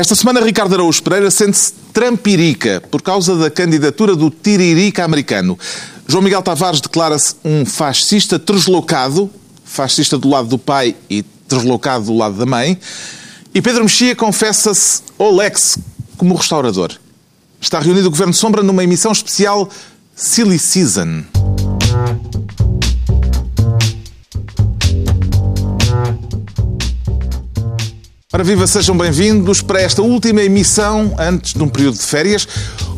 Esta semana, Ricardo Araújo Pereira sente-se trampirica por causa da candidatura do Tiririca americano. João Miguel Tavares declara-se um fascista deslocado, fascista do lado do pai e deslocado do lado da mãe. E Pedro Mexia confessa-se Olex como restaurador. Está reunido o Governo Sombra numa emissão especial Silly Season. Ora viva, sejam bem-vindos para esta última emissão antes de um período de férias.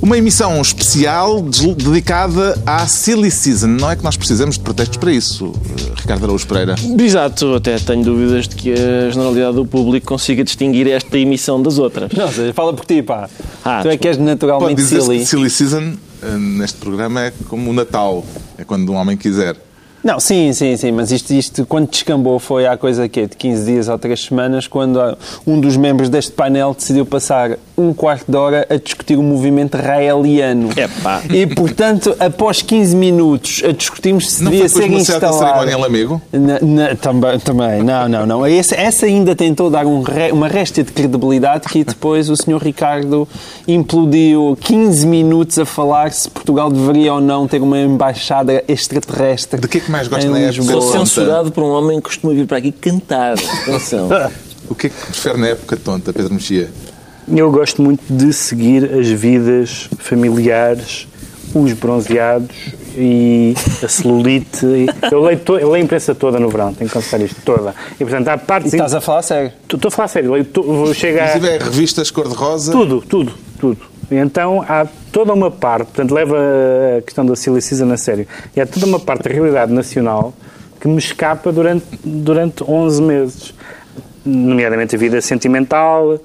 Uma emissão especial dedicada à Silly Season. Não é que nós precisamos de pretextos para isso, eh, Ricardo Araújo Pereira? Exato, até tenho dúvidas de que a generalidade do público consiga distinguir esta emissão das outras. Não, seja, fala por ti, pá. Ah, tu é que és naturalmente Pode silly. Que silly Season eh, neste programa é como o Natal, é quando um homem quiser. Não, sim, sim, sim, mas isto, isto quando descambou foi há coisa que de 15 dias ou 3 semanas, quando um dos membros deste painel decidiu passar um quarto de hora a discutir o movimento raeliano. Epá. E, portanto, após 15 minutos a discutirmos se devia ser instalado... em Lamego? Na, na, também, também, não, não, não. Essa, essa ainda tentou dar um re, uma resta de credibilidade que depois o senhor Ricardo implodiu 15 minutos a falar se Portugal deveria ou não ter uma embaixada extraterrestre. De que é que mais gosta na época Sou censurado por um homem que costuma vir para aqui cantar. Atenção. o que é que prefere na época tonta, Pedro Mexia? Eu gosto muito de seguir as vidas familiares, os bronzeados e a celulite. Eu leio, to, eu leio a imprensa toda no verão, tenho que confessar isto, toda. E, portanto, há partes... E estás a falar sério? Estou a falar sério. Leio to, vou chegar... Inclusive é revistas cor-de-rosa? Tudo, tudo, tudo. Então há toda uma parte, portanto leva a questão da Silly Season a sério, e há toda uma parte da realidade nacional que me escapa durante, durante 11 meses nomeadamente a vida sentimental,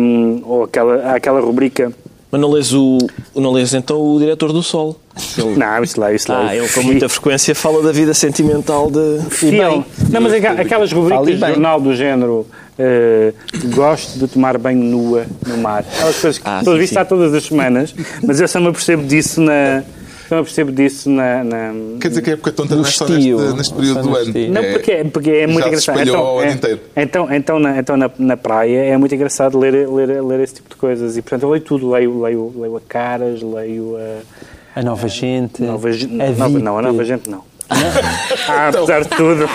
um, ou aquela, aquela rubrica. Mas não lês, o, não lês então o diretor do Sol? Ele... Não, isso lá, isso lá. Ah, ele com muita frequência fala da vida sentimental de. Fiel. Não, mas aquelas rubricas de jornal do género. Uh, gosto de tomar banho nua no mar. Aquelas coisas que ah, a visitar todas as semanas, mas eu só me apercebo disso na, eu percebo disso na, na, Quer dizer que a época tonta não é só neste, neste período do ano. Não, porque, é, porque é muito engraçado. Então, é, inteiro. então, então, na, então na, na praia é muito engraçado ler, ler, ler esse tipo de coisas. E portanto eu leio tudo. Leio, leio, leio a caras, leio a. A nova gente. Nova, a nova, não, a nova gente não. Ah, apesar de tudo.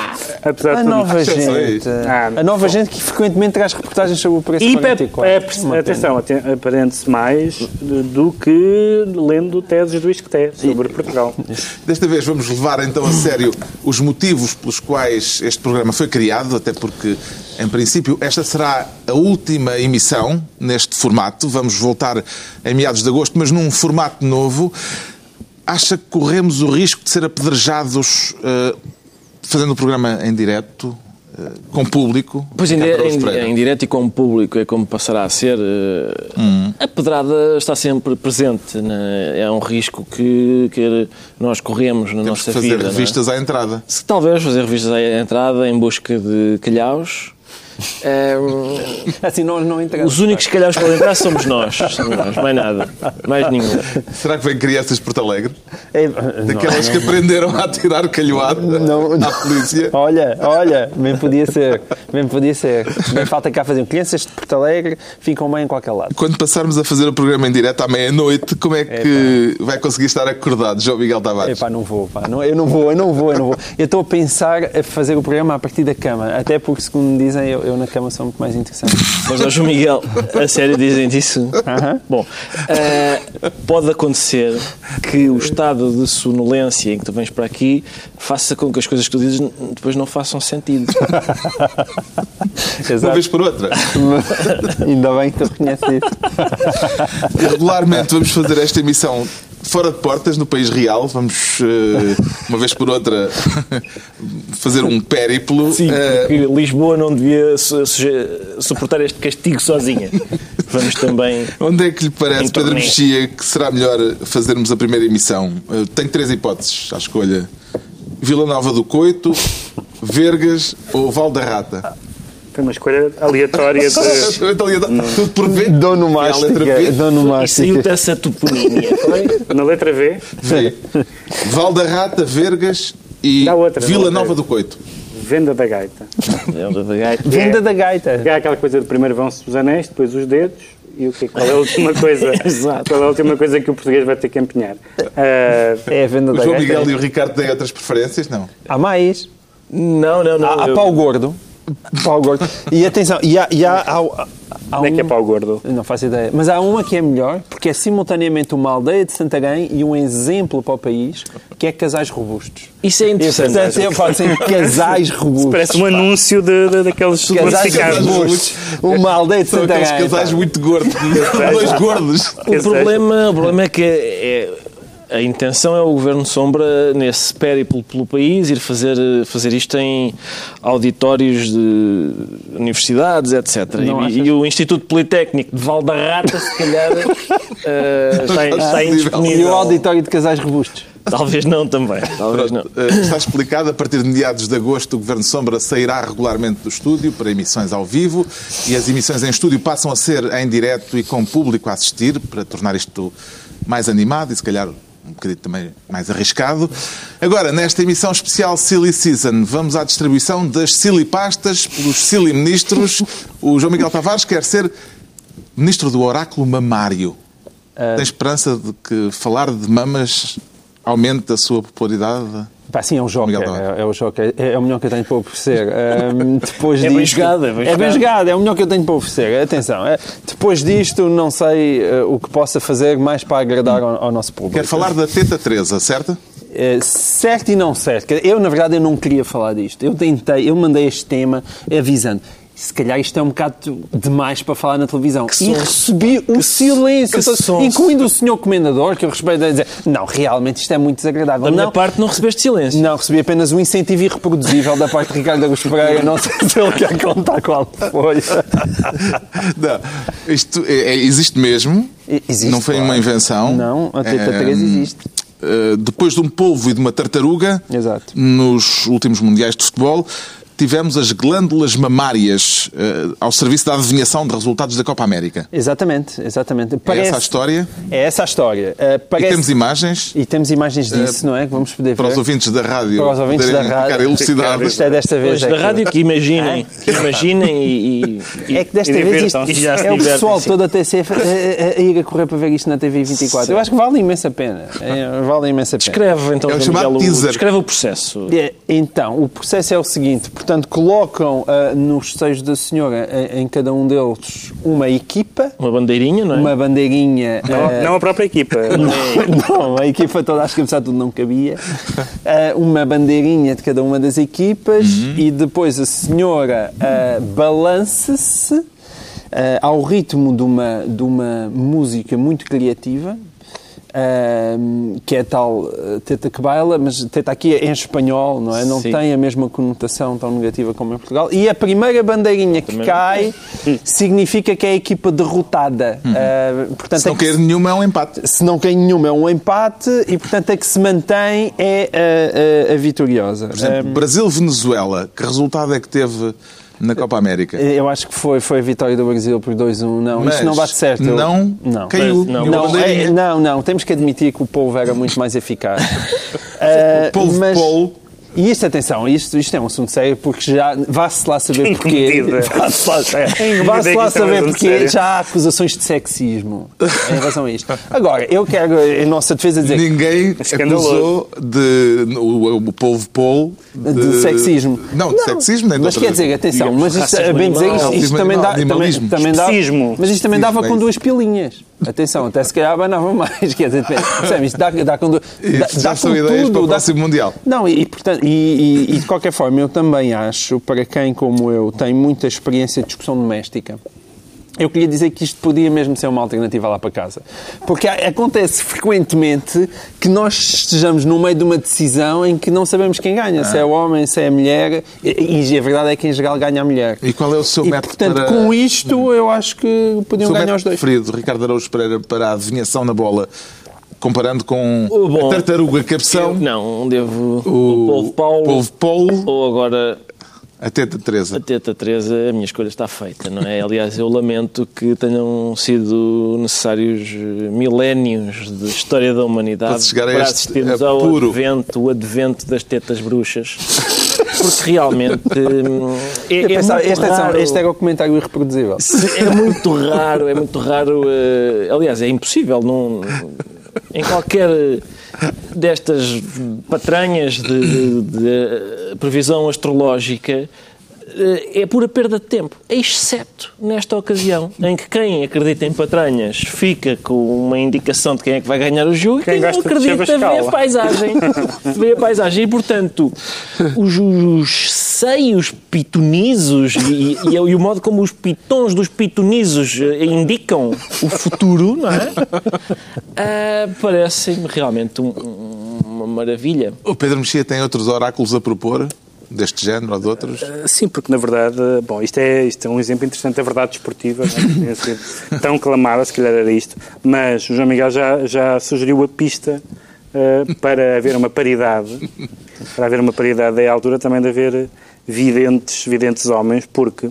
Apesar a de tudo. nova gente. Ah, a nova gente que frequentemente traz reportagens sobre o preço e 44. É, atenção, aprende-se mais do que lendo teses do ISCTE sobre Portugal. Desta vez vamos levar então a sério os motivos pelos quais este programa foi criado, até porque, em princípio, esta será a última emissão neste formato. Vamos voltar em meados de agosto, mas num formato novo acha que corremos o risco de ser apedrejados uh, fazendo o programa em direto? Uh, com público. Pois em, em, em, direto e com público é como passará a ser. Uh, hum. A pedrada está sempre presente. Né? É um risco que, que nós corremos na Temos nossa fazer vida. fazer revistas é? à entrada. Se, talvez fazer revistas à entrada em busca de calhaus um, assim nós não entramos. Os únicos que calhar podem entrar somos nós. Somos nós, mais nada. Mais nenhum. Será que vem crianças de Porto Alegre? É, Daquelas não, que aprenderam a tirar calhoado não, à polícia? Olha, olha, bem podia ser. Bem podia ser. Bem falta cá fazer. Crianças de Porto Alegre ficam bem em qualquer lado. Quando passarmos a fazer o programa em direto à meia-noite, como é que vai conseguir estar acordado, João Miguel Tavares? Epá, não vou, pá. Não, eu não vou, eu não vou, eu não vou. Eu estou a pensar a fazer o programa a partir da cama. Até porque, segundo me dizem, eu, eu na cama são muito mais interessantes. Mas, ó, João Miguel, a sério dizem isso? Uh -huh. Bom, uh, pode acontecer que o estado de sonolência em que tu vens para aqui faça com que as coisas que tu dizes depois não façam sentido. Uma vez por outra. Ainda bem que tu reconheces isso. Regularmente vamos fazer esta emissão fora de portas, no país real. Vamos, uh, uma vez por outra, fazer um périplo. Sim, porque uh, Lisboa não devia su suportar este castigo sozinha. Vamos também. Onde é que lhe parece, Pedro Mexia, que será melhor fazermos a primeira emissão? Uh, tenho três hipóteses à escolha: Vila Nova do Coito, Vergas ou Val da Rata. Foi uma escolha aleatória de... Tudo por V? Dono Mástica. Dono Mástica. Saiu dessa toponímia, foi? Na letra V? V. Val da Rata, Vergas e Vila Nova do Coito. Venda da gaita. Venda da gaita. Venda da gaita. É aquela coisa de primeiro vão-se os anéis, depois os dedos, e o que, qual é a última coisa? Exato. Qual é a última coisa que o português vai ter que empenhar? Ah, É a venda O da João gaita. Miguel e o Ricardo têm outras preferências? Não. Há mais. Não, não, não. Há, há eu- pau gordo. Pau gordo. E atenção, e há, e há, há, há onde é que é um- pau gordo? Não faço ideia. Mas há uma que é melhor, porque é simultaneamente uma aldeia de Santarém e um exemplo para o país, que é casais robustos. Isso é E, interessante. portanto, eu falo assim, casais robustos. Parece um anúncio de, de- daqueles Casais supermercados. robustos. Uma aldeia de São aqueles Santarém. casais pá. muito gordos. Dois gordos. O problema, o problema é que é- a intenção é o Governo Sombra, nesse périplo pelo país, ir fazer, fazer isto em auditórios de universidades, etc. E, e o Instituto Politécnico de Valdarrata, se calhar, eh, está, está E indisponível. o auditório de casais robustos. Talvez não também. Talvez não. Eh, Está explicado, a partir de meados de agosto, o Governo Sombra sairá regularmente do estúdio para emissões ao vivo e as emissões em estúdio passam a ser em direto e com público a assistir, para tornar isto mais animado e, se calhar, um bocadinho também mais arriscado. Agora, nesta emissão especial Silly Season, vamos à distribuição das Silly Pastas pelos Silly Ministros. O João Miguel Tavares quer ser Ministro do Oráculo Mamário. Tem esperança de que falar de mamas aumente a sua popularidade? Pá, sim, é um Tavares. É, é o joker. É, é o melhor que eu tenho para oferecer. Depois É bem disto- jogado, é bem É bem jogado. jogado, é o melhor que eu tenho para oferecer. Atenção, é, depois disto, não sei eh, o que possa fazer mais para agradar ao, ao nosso público. Quer falar da Teta Teresa, certo? Eh, certo e não certo. Eu, na verdade, eu não queria falar disto. Eu tentei, eu mandei este tema avisando. Se calhar isto é um bocado demais para falar na televisão. E som- recebi o silêncio, que incluindo o senhor comendador, que eu respeito, a dizer: Não, realmente isto é muito desagradável. Da minha não, parte, não recebeste silêncio. não, recebi apenas um incentivo irreproduzível da parte de Ricardo Augusto Pereira. Não sei se ele quer contar qual foi. Não. Isto é- é- existe mesmo. Existe, não foi uma claro. invenção. Não, a Teta Eh, Teresa existe. eh, depois de um polvo e de uma tartaruga, Exato. nos últimos mundiais de futebol, tivemos as glândulas mamárias eh, ao serviço da adivinhação de resultados da Copa América. Exatamente, exatamente. É essa a história? É essa a história. Uh, E parece- temos imagens E temos imagens disso, não é? Que vamos poder para ver. os ouvintes da rádio Para os ouvintes da rádio. ficar elucidados. Isto é desta vez. Pois, é da rádio que imaginem, que imaginem e, e- É que desta E vez isto. E se é o pessoal sim. todo a TCF a, a- ir a correr para ver isto na TV 24. Eu acho que vale imensa pena. É, vale imensa pena. Escreve então É o Miguel, o-. Escreve o processo. É, Então, o processo é o seguinte: portanto, colocam ah, nos seios da senhora, ah, em cada um deles, uma equipa, Uma bandeirinha, não é? uma bandeirinha. Não, ah, não a própria equipa. não, a equipa toda, acho que apesar de tudo não cabia. Uma bandeirinha de cada uma das equipas e depois a senhora balança-se ao ritmo de uma, de uma música muito criativa. Que é tal ah, Teta que baila, mas Teta aqui é em espanhol, não é? Não Sim. tem a mesma conotação tão negativa como em Portugal. E a primeira bandeirinha que cai significa que é a equipa derrotada. Ah, portanto, Se não que cair nenhuma, é um empate. se não cai nenhuma é um empate e, portanto, a que se mantém é a, a- a vitoriosa. Por exemplo, Um, Brasil-Venezuela, que resultado é que teve na Copa América? eu acho que foi, foi a vitória do Brasil por 2-1. Não, Mas isto não bate certo. Eu- não não. caiu. Não, Não, é- não, não, temos que admitir que o povo era muito mais eficaz. Uh, Povo mas- polo. E isto, atenção, isto, isto é um assunto sério porque já vá-se lá saber porquê. Vá-se lá, vá-se que lá é saber porque sério. já há acusações de sexismo em relação a isto. Agora, eu quero, em nossa defesa, dizer que Ninguém Escandaloso. acusou de, o, o povo polo de, sexismo. Não, de sexismo nem de Mas quer dizer, atenção, mas isto, racismo bem dizer, isto, isto também, dá, também, também dá, mas isto também dava Especismo, com é duas pilinhas. Atenção, até se calhar abanava mais. Quer dizer, percebe, isto dá, dá com. Dá, Isto já dá são ideias tudo, para o dá- próximo Mundial. Não, e, e, portanto, e, e- e de qualquer forma, eu também acho, para quem como eu tem muita experiência de discussão doméstica, eu queria dizer que isto podia mesmo ser uma alternativa lá para casa. Porque há- acontece frequentemente que nós estejamos no meio de uma decisão em que não sabemos quem ganha, se é o homem, se é a mulher, e, e a verdade é que em geral ganha a mulher. E qual é o seu E, método portanto, para... com isto, eu acho que podiam ganhar os dois. preferido, Ricardo Araújo Pereira, para a adivinhação na bola, comparando com O bom- a tartaruga cabeção, Não, devo o, o Polvo Paulo polvo polo, ou agora a teta Teresa. a Teta Teresa, a minha escolha está feita, não é? Aliás, eu lamento que tenham sido necessários eh, milénios de história da humanidade Para para assistirmos apuro. ao advento, o advento das tetas bruxas. porque realmente hum, é, é pensava, muito este, é raro. este era o comentário irreproduzível. É muito raro, é muito raro. eh, aliás, é impossível num, em qualquer destas patranhas de, de- de previsão astrológica. Eh, É pura perda de tempo, exceto nesta ocasião, em que quem acredita em patranhas fica com uma indicação de quem é que vai ganhar o jogo Quem e quem não gosta de acredita vê a paisagem. Vê a paisagem. E, portanto, os, os seios pitonizos e, e- e o modo como os pitons dos pitonizos eh, indicam o futuro, não é? Ah, Parece-me realmente um- uma maravilha. O Pedro Mexia tem outros oráculos a propor, deste género ou de outros? Sim, porque na verdade, bom, isto é, isto é um exemplo interessante da verdade desportiva, é? Sido tão clamada, se calhar era isto, mas o João Miguel já, já sugeriu a pista eh, para haver uma paridade, para haver uma paridade, é a altura também de haver videntes, videntes homens, porque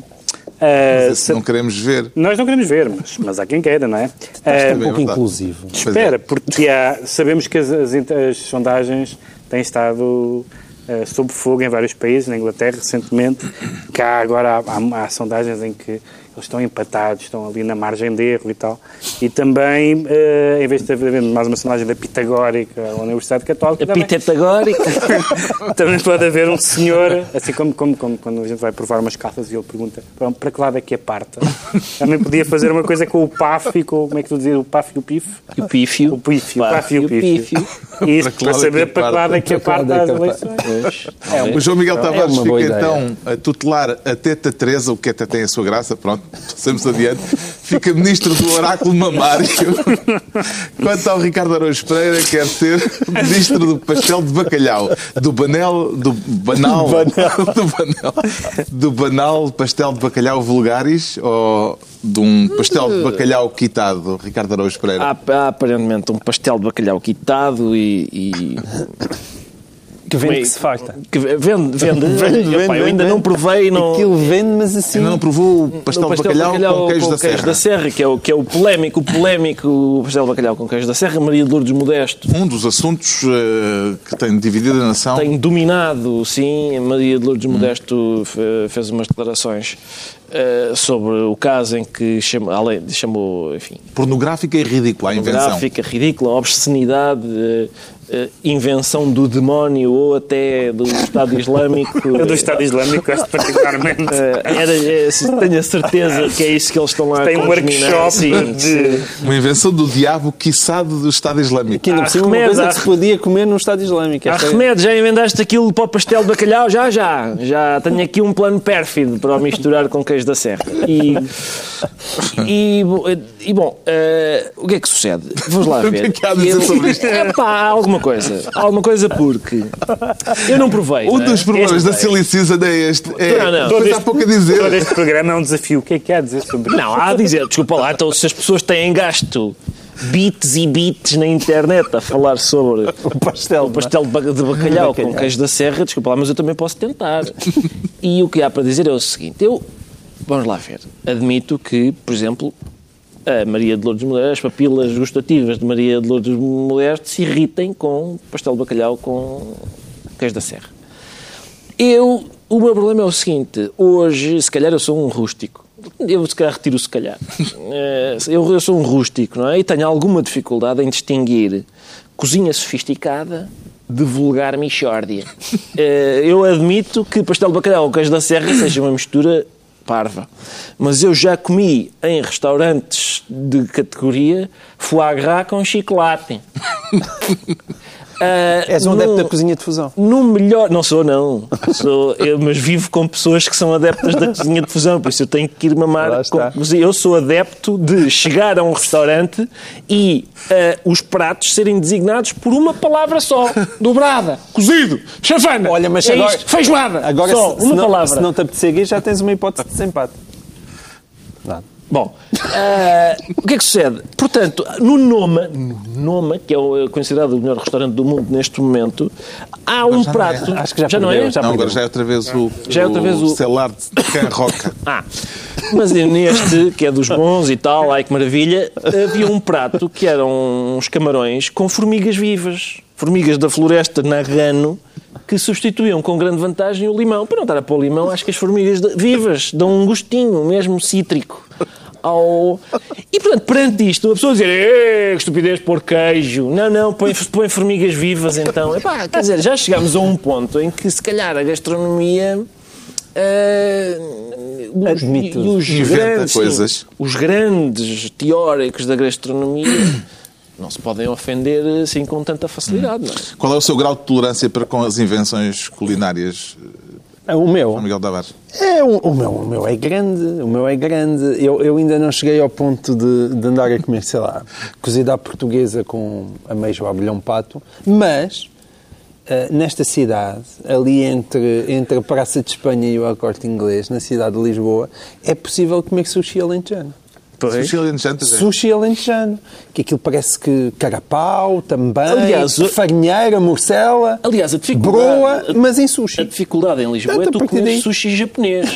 Esse se- não queremos ver. nós não queremos ver, mas, mas há quem queira, não é? É Eh, um pouco inclusivo. É. Espera, porque há, sabemos que as, as, as sondagens têm estado eh, sob fogo em vários países, na Inglaterra recentemente, cá agora há, há- há sondagens em que eles estão empatados, estão ali na margem de erro e tal. E também, eh, em vez de haver mais uma sondagem da Pitagórica ou Universidade Católica, A também, pitetagórica. também pode haver um senhor, assim como, como, como quando a gente vai provar umas calças e ele pergunta "Pronto, para que lado é que aparta? Também podia fazer uma coisa com o PAF e com, como é que tu dizes, o PAF e o PIF? O pífio. O pífio, o PAF e o o pífio. E isso Para para é saber para que lado é que Para que aparta as é eleições. É O João Miguel Tavares uma boa fica ideia. então a tutelar a Teta Teresa, o que até tem a sua graça, pronto, passamos adiante. Fica ministro do oráculo mamário. Quanto ao Ricardo Araújo Pereira, quer ser ministro do pastel de bacalhau, do banel, do banal, do banal, do banal pastel de bacalhau vulgaris ou de um pastel de bacalhau quitado, Ricardo Araújo Pereira? Há, há aparentemente um pastel de bacalhau quitado e. e Que vende Meio- que se farta. que vende, vende. Vende, Epá, eu vende, ainda vende. não provei. Não, Aquilo vende, mas assim... Ainda não provou o pastel, no de bacalhau, com queijo, da, serra. que é o, que é o polémico, o polémico pastel de bacalhau com queijo da serra, Maria de Lourdes Modesto. Um dos assuntos eh, que tem dividido a nação. Tem dominado, sim, Maria de Lourdes Modesto fe- fez umas declarações eh, sobre o caso em que chamou, além, chamou enfim, Pornográfica e ridícula, a invenção. gráfica, ridícula, obscenidade, eh, invenção do demónio ou até do Estado Islâmico. Eu do Estado Islâmico gosto particularmente. Eh, era, eh, se- tenho a certeza que é isso que eles estão lá Tem a um workshop Sim, de... Uma invenção do diabo, quiçado do Estado Islâmico. Que ainda por cima uma remédio, coisa há- que se podia comer no Estado Islâmico. Há Esta é- remédio, já inventaste aquilo para o pastel de bacalhau? Já, já. Já tenho aqui um plano pérfido para o misturar com queijo da serra. E, e, e, bom, eh, o que é que sucede? Vamos lá ver. que é que há a dizer sobre isto? É pá, há alguma coisa. Há alguma coisa porque eu não provei. Um não é? dos problemas Este da. Silly Season é este. É, Não, não. Depois há pouco a dizer. Todo este programa é um desafio. O que é que há a dizer sobre Não, há a dizer, desculpa lá, então se as pessoas têm gasto bits e bits na internet a falar sobre O pastel. o pastel de ba- de bacalhau, com Bacalhau. queijo da serra, desculpa lá, mas eu também posso tentar. e o que há para dizer é o seguinte: eu, vamos lá ver, admito que, por exemplo, a Maria de Lourdes as papilas gustativas de Maria de Lourdes Modesto se irritem com pastel de bacalhau com queijo da serra. Eu, o meu problema é o seguinte: hoje, se calhar, eu sou um rústico. Eu, se calhar, retiro o se calhar. Eh, Eu, eu sou um rústico, não é? E tenho alguma dificuldade em distinguir cozinha sofisticada de vulgar mixórdia. Eh, Eu admito que pastel de bacalhau ou queijo da serra seja uma mistura parva. Mas eu já comi em restaurantes de categoria foie gras com chocolate. Ah, És um adepto num- da cozinha de fusão. no melhor. Não sou, não. Sou, eu, mas vivo com pessoas que são adeptas da cozinha de fusão, por isso eu tenho que ir mamar com cozinha. Eu sou adepto de chegar a um restaurante e ah, os pratos serem designados por uma palavra só: dobrada, cozido, chafana. Olha, mas é agora- isto, feijoada. Agora, só, se, se uma não, palavra. se não te apetecer aqui, já tens uma hipótese de desempate. Nada. Bom, ah, o que é que sucede? Portanto, no Noma, no Noma, que é o- é considerado o melhor restaurante do mundo neste momento, há um já não é. prato. Acho que já não perdeu, é? já Não, agora já é outra vez o, Já é outra vez o- Celar de Can Roca. Ah, mas neste, que é dos bons e tal, ai que maravilha, havia um prato que eram uns camarões com formigas vivas. Formigas da floresta Nagano que substituíam com grande vantagem o limão. Para não estar a pôr limão, acho que as formigas vivas dão um gostinho, mesmo cítrico. Ao... E, portanto, perante isto, a pessoa dizer "Eh, que estupidez pôr queijo. Não, não, põe, põe formigas vivas então. Epá, quer dizer, já chegámos a um ponto em que, se calhar, a gastronomia... eh, os, Admite. e os grandes, sim, os grandes teóricos da gastronomia não se podem ofender assim com tanta facilidade, não é? Qual é o seu grau de tolerância para com as invenções culinárias, Ah, O meu? João Miguel Tavares? É, o, o meu, o meu é grande, o meu é grande. Eu, eu ainda não cheguei ao ponto de, de andar a comer, sei lá, cozida à portuguesa com ameijo abelhão pato, mas eh, nesta cidade, ali entre, entre a Praça de Espanha e o El Corte Inglês, na cidade de Lisboa, é possível comer sushi alentejano. Sushi alentejante, é. Sushi alentejano, que aquilo parece que carapau também, Aliás, farinheira, morcela, Aliás, a dificuldade- broa, mas em sushi. A dificuldade em Lisboa é Tanto tu a partir comer daí. sushi japonês.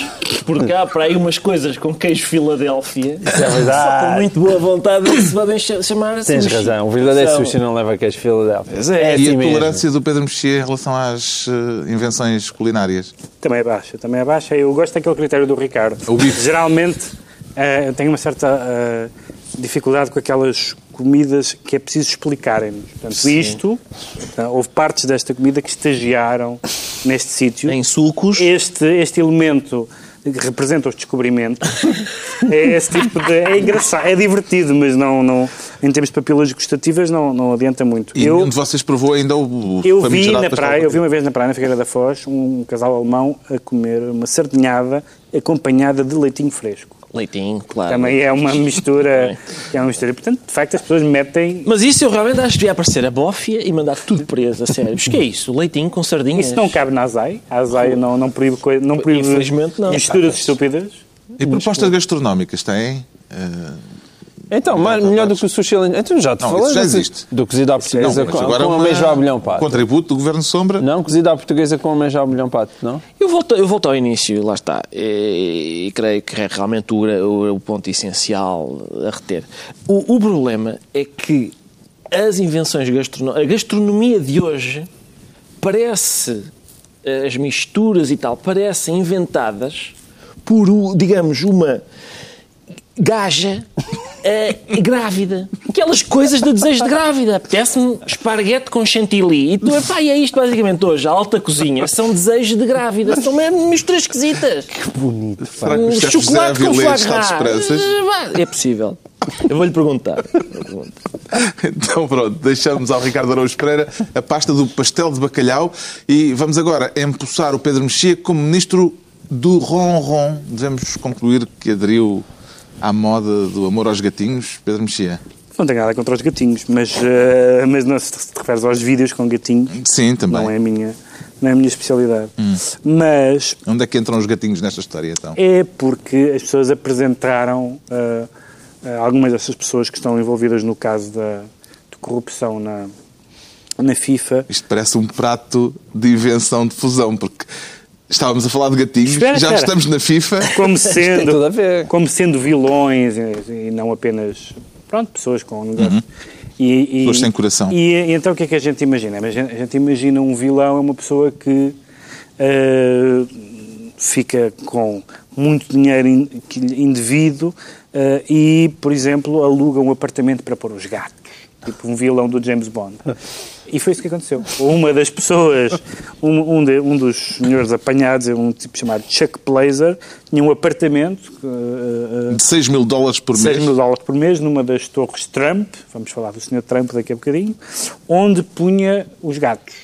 Porque há para aí umas coisas com queijo Filadélfia. é verdade. Só com muito boa vontade se podem cha- chamar Tens sushi. razão, o verdadeiro São- sushi não leva queijo Filadélfia. Pois é. é E assim a mesmo. tolerância do Pedro Mexia em relação às eh, invenções culinárias? Também é baixa, também é baixa. Eu gosto daquele critério do Ricardo. O bife. Geralmente eh, eu tenho uma certa eh, dificuldade com aquelas comidas que é preciso explicarem-nos. Portanto, isto, eh, houve partes desta comida que estagiaram neste sítio. Em sucos. Este, este elemento que representa os descobrimentos é esse tipo de. É engraçado, é divertido, mas não, não, em termos de papilas gustativas não, não adianta muito. E eu, nenhum de vocês provou ainda o eu vi na praia, eu vi uma vez na praia, na Figueira da Foz, um casal alemão a comer uma sardinhada acompanhada de leitinho fresco. Leitinho, claro. Também é uma mistura, é uma mistura. Portanto, de facto, as pessoas metem. Mas isso eu realmente acho que devia aparecer a bófia e mandar tudo preso, a sério. Mas que é isso? Leitinho com sardinhas? Isso não cabe na Azai. A Azai não, não proíbe, coi- não proíbe Infelizmente não. misturas estúpidas. E propostas gastronómicas têm? Eh, Então, mais, melhor do que o sushi alentejano. Então já te Não, falei. já existe. Do cozido à não, portuguesa mas com, agora com uma- ameijo ao abelhão pato. Contributo do Governo Sombra? Não, cozido à portuguesa com ameijo ao abelhão pato, não? Eu volto, eu volto ao início, lá está. E, e creio que é realmente o, o- o ponto essencial a reter. O, o problema é que as invenções gastronómicas, a gastronomia de hoje parece, as misturas e tal, parecem inventadas por, digamos, uma gaja eh, grávida. Aquelas coisas de desejo de grávida. Apetece-me esparguete com chantilly. E tu, epá, e é isto basicamente hoje. A alta cozinha são desejos de grávida. São mesmo misturas esquisitas. Bonito. Será que o Um chefe José chocolate com gras. esperanças? É possível. Eu vou-lhe perguntar. Então pronto, deixamos ao Ricardo Araújo Pereira a pasta do pastel de bacalhau e vamos agora empossar o Pedro Mexia como ministro do ronron. Devemos concluir que aderiu à moda do amor aos gatinhos, Pedro Mexia. Não tenho nada contra os gatinhos, mas, eh, mas não se te referes aos vídeos com gatinhos. Sim, também. Não é a minha, não é a minha especialidade. Hum. Mas Onde é que entram os gatinhos nesta história então? é porque as pessoas apresentaram ah, algumas dessas pessoas que estão envolvidas no caso da, de corrupção na, na FIFA. Isto parece um prato de invenção de fusão, porque estávamos a falar de gatinhos, Espera, já espera. estamos na FIFA. Como tem tudo a sendo, ver. como sendo vilões e, e não apenas pronto, pessoas com negócio. E, e- Uhum. Pessoas sem coração. E, e então o que é que a gente imagina? A gente, a gente imagina um vilão é uma pessoa que ah, fica com muito dinheiro in- que lhe- indevido ah, e, por exemplo, aluga um apartamento para pôr os gatos. Tipo um vilão do James Bond. E foi isso que aconteceu. Uma das pessoas, um, um, de- um dos senhores apanhados, um tipo chamado Chuck Blazer, tinha um apartamento ah, De 6 mil dólares por 6 mês. mil dólares por mês numa das torres Trump, vamos falar do Sr. Trump daqui a bocadinho, onde punha os gatos.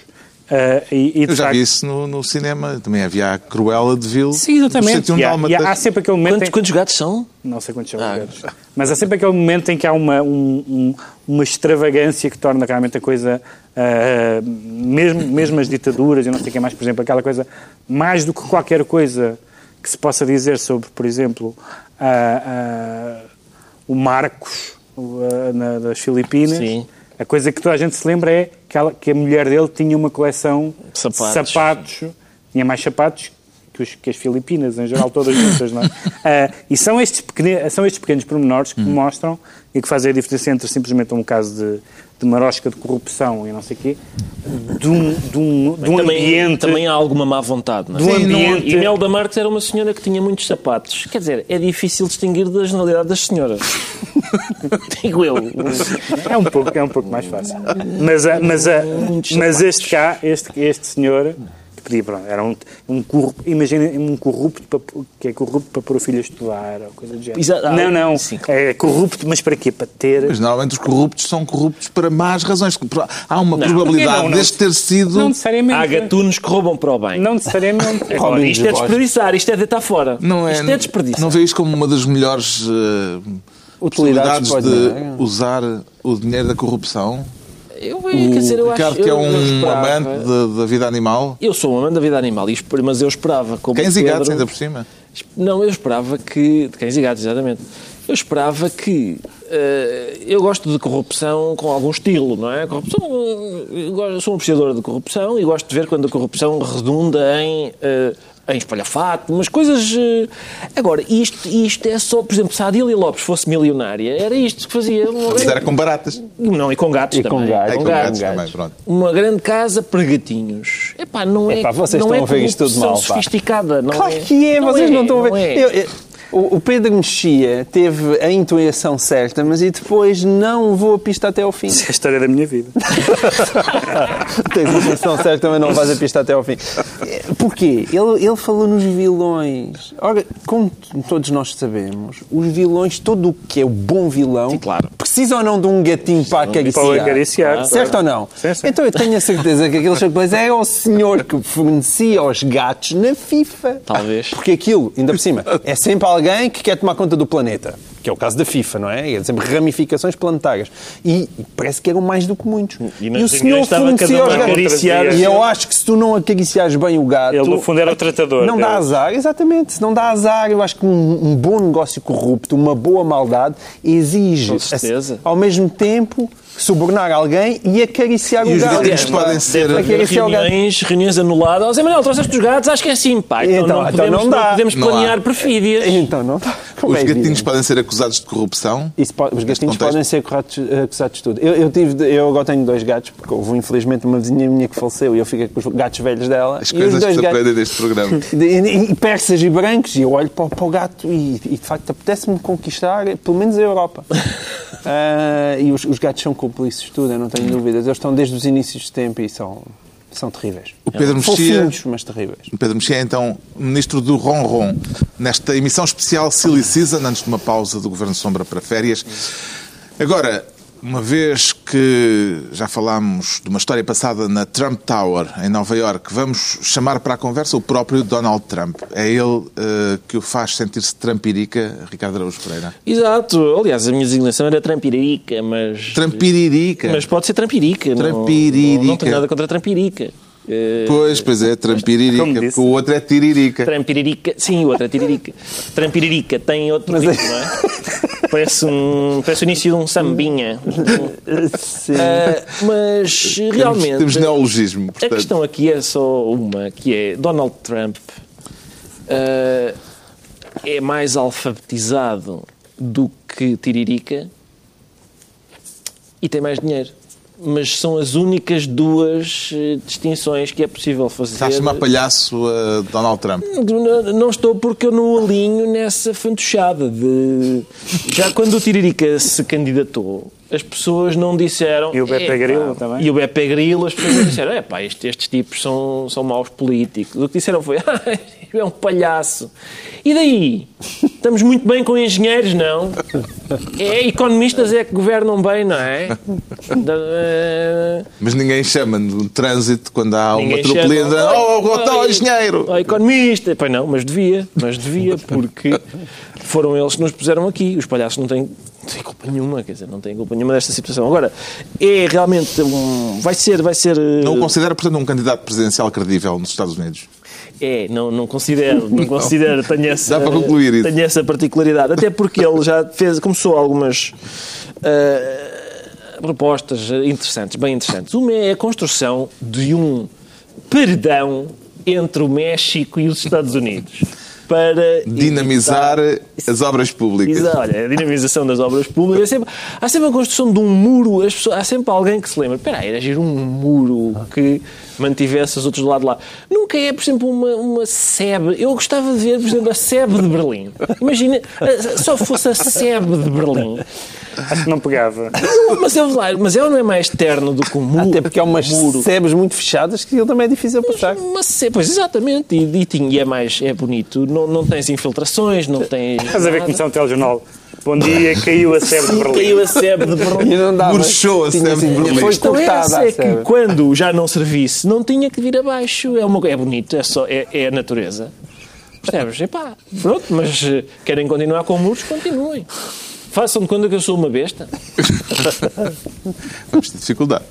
Ah, e, e, Eu já facto- vi isso no, no cinema. Também havia a Cruella de Vil. Sim, exatamente. 101 E há, e há- sempre aquele momento Quantos, em... quantos gatos são? Não sei quantos são Ah. os gatos. Mas há sempre aquele momento em que há uma, um- um- uma extravagância que torna realmente a coisa, ah, mesmo, mesmo as ditaduras, eu não sei o que mais, por exemplo, aquela coisa, mais do que qualquer coisa que se possa dizer sobre, por exemplo, ah, o Marcos ah, na- das Filipinas, Sim. A coisa que toda a gente se lembra é que, ela- que a mulher dele tinha uma coleção Sapatos. de sapatos, tinha mais sapatos que, os- que as Filipinas, em geral, todas juntas, não é? Ah, e são estes, pequeni- são estes pequenos pormenores que mostram e que fazem a diferença entre simplesmente um caso de, de marosca de corrupção e não sei o quê, de um, de um, de um também, ambiente... também há alguma má vontade. Não é? Do Sim, ambiente- E Imelda Marques era uma senhora que tinha muitos sapatos. Quer dizer, é difícil distinguir da generalidade das senhoras. Digo eu. É um pouco, é um pouco mais fácil. Mas, a- mas, a- mas este cá, este, este senhor, podia, pronto, era um, um corrupto, imagina um corrupto para, que é corrupto para pôr o filho a estudar ou coisa do género. Exato. Ah, Não, não, sim. é corrupto, mas para quê? Para ter... Mas normalmente os corruptos são corruptos para más razões. Há uma Não. probabilidade Não, não. deste ter sido. Não necessariamente. Há gatunos que roubam para o bem. Não necessariamente. Agora, isto é desperdiçar, isto é deitar fora. Não é, Isto é desperdício. não vê isto como uma das melhores eh, Utilidades o de dinheiro. usar o dinheiro da corrupção? Eu, quer dizer, eu Ricardo, acho que é um esperava- amante da- da vida animal. Eu sou um amante da vida animal, e mas eu esperava como Cães e Pedro- gatos, ainda por cima. Não, eu esperava que. De cães e gatos, exatamente. Eu esperava que. eh, eu gosto de corrupção com algum estilo, não é? Corrupção. Eu sou um apreciador de corrupção e gosto de ver quando a corrupção redunda em. eh, em espalhafato, umas coisas. eh, Agora, isto, isto é só, por exemplo, se a Adília Lopes fosse milionária, era isto que fazia. Mas era com baratas. Não, e com gatos E com também. gatos. É com com gatos gatos. também, pronto. Uma grande casa para gatinhos. Epá, não é, Epá, vocês não estão é a ver isto tudo mal, pá. sofisticada. Não Claro é, que é, vocês não estão a ver. é. Eu- eu- o, o Pedro Mexia teve a intuição certa, mas e depois não vou a pista até ao fim. Isso é a história da minha vida. Tens a intuição certa, mas não vais a pista até ao fim. Porquê? Ele, ele falou nos vilões. Ora, como todos nós sabemos, os vilões, todo o que é o bom vilão, Sim, claro. Precisa ou não de um gatinho para acariciar. Para acariciar, Certo claro. ou não? Sim, sim. Então eu tenho a certeza que aquele chapéu era o senhor que fornecia aos gatos na FIFA. Talvez. Porque aquilo, ainda por cima, é sempre alguém que quer tomar conta do planeta. Que é o caso da FIFA, não é? É sempre ramificações planetárias. E parece que eram mais do que muitos. E nas o senhor fornecia aos gatos. E eu acho que se tu não acariciares bem o gato... Ele, no fundo, era o tratador Não dá deles. azar, exatamente. Se não dá azar, eu acho que um, um bom negócio corrupto, uma boa maldade, exige, Com certeza. ao mesmo tempo, subornar alguém e acariciar E o os gato. gatinhos podem ser- Acariciar reuniões, reuniões anuladas. Zé Manuel, trouxeste os gatos? Acho que é assim, pá. Então, Então, não, então podemos, não dá. podemos Não há. planear perfídias. Então, não dá. Como Os é gatinhos podem ser acusados de corrupção. Isso pode- os gatinhos contexto. podem ser acusados de tudo. Eu, eu, tive, eu agora tenho dois gatos, porque houve infelizmente uma vizinha minha que faleceu e eu fiquei com os gatos velhos dela. As e os coisas que dois se gatos. aprendem deste programa. E, e- e persas e brancos, e eu olho para, o- para o gato e, e, de facto apetece-me conquistar pelo menos a Europa. Ah, e os, os gatos são de tudo, eu não tenho dúvidas. Eles estão desde os inícios de tempo e são, são terríveis. O Pedro Mexia, Fofinhos, mas terríveis. o Pedro Mexia é então ministro do Ronron, nesta emissão especial Silly Season, antes de uma pausa do Governo Sombra para férias. Agora, uma vez que já falámos de uma história passada na Trump Tower, em Nova York, vamos chamar para a conversa o próprio Donald Trump. É ele eh, que o faz sentir-se trampirica, Ricardo Araújo Pereira. Exato. Aliás, a minha designação era Trampirica, mas... Trampiririca. Mas pode ser Trampirica. não- Trampiririca. Não, não tenho nada contra Trampirica. Eh, Pois, pois é, trampiririca, disse. porque o outro é tiririca. Trampiririca, sim, o outro é Tiririca. Trampiririca tem outro ritmo, é- não é? Parece, um, parece o início de um sambinha. Sim. Ah, mas realmente. Temos neologismo, A portanto. questão aqui é só uma, que é Donald Trump ah, é mais alfabetizado do que Tiririca e tem mais dinheiro. Mas são as únicas duas eh, distinções que é possível fazer. Está a chamar palhaço a Donald Trump. Não, não estou porque eu não alinho nessa fantochada de... Já quando o Tiririca se candidatou, as pessoas não disseram... E o Beppe "Epá", Grillo também. E o Beppe Grillo, as pessoas não disseram é pá, estes, estes tipos são, são maus políticos. O que disseram foi "Ah, é um palhaço. E daí? Estamos muito bem com engenheiros, não? É, economistas é que governam bem, não é? Da- eh, Mas ninguém chama no trânsito quando há uma Ninguém atropelada. chama, Oh, oh, oh, "Oi, engenheiro! Oh, economista! Pois não, mas devia, mas devia, porque foram eles que nos puseram aqui. Os palhaços não têm, não têm culpa nenhuma, quer dizer, não têm culpa nenhuma desta situação. Agora, é realmente um. Vai ser, vai ser. eh, Não o considera, portanto, um candidato presidencial credível nos Estados Unidos. É, não, não considero, não considero, tenho essa, Dá para concluir isso. tenho essa particularidade. Até porque ele já fez, começou algumas ah, propostas interessantes, bem interessantes. Uma é a construção de um perdão entre o México e os Estados Unidos. Para Dinamizar as obras públicas. Exato, olha, a dinamização das obras públicas. É sempre- há sempre a construção de um muro. As pessoas- há sempre alguém que se lembra: espera aí, era giro um muro que mantivesse os outros do lado de lá. Nunca é, por exemplo, uma, uma SEB. Eu gostava de ver, por exemplo, a SEB de Berlim. Imagina, só fosse a SEB de Berlim. Acho que não pegava. Mas, eu, lá, mas ela não é mais terno do que um muro. Até porque há umas muro. sebes muito fechadas que ele também é difícil passar. Uma SEB, pois exatamente. E, e, e é mais é bonito. Não, não tens infiltrações, não tens. Estás a ver começar um telejornal. Bom dia, caiu a sebe de Berlim. Caiu a SEB de Berlim. E não dava. Murchou a sebe de Berlim. Foi cortada é que sebe. quando já não servisse, não tinha que vir abaixo. É, uma, é bonito, é, só, é, é a natureza. Percebes? Epá, pronto, mas eh, querem continuar com muros, continuem. Façam de conta que eu sou uma besta. Vamos ter dificuldade.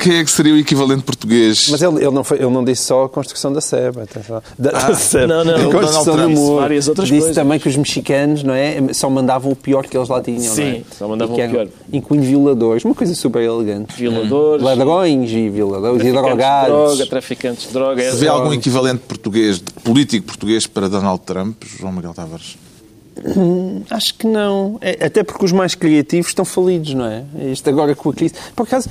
Quem é que seria o equivalente português? Mas ele, ele, não foi, ele não disse só a construção da SEB. atenção. Da, da SEB. não, não, a construção do disse muro. várias outras disse coisas. também que os mexicanos não é, só mandavam o pior que eles lá tinham. não Sim, é? só mandavam que o pior. Incluindo violadores. Uma coisa super elegante. Violadores, Ladrões e violadores e drogados. droga, traficantes de droga. é Se vê só- algum equivalente português, político português para Donald Trump, João Miguel Tavares? Acho que não. É, até porque os mais criativos estão falidos, não é? Isto agora com a crise. Por acaso,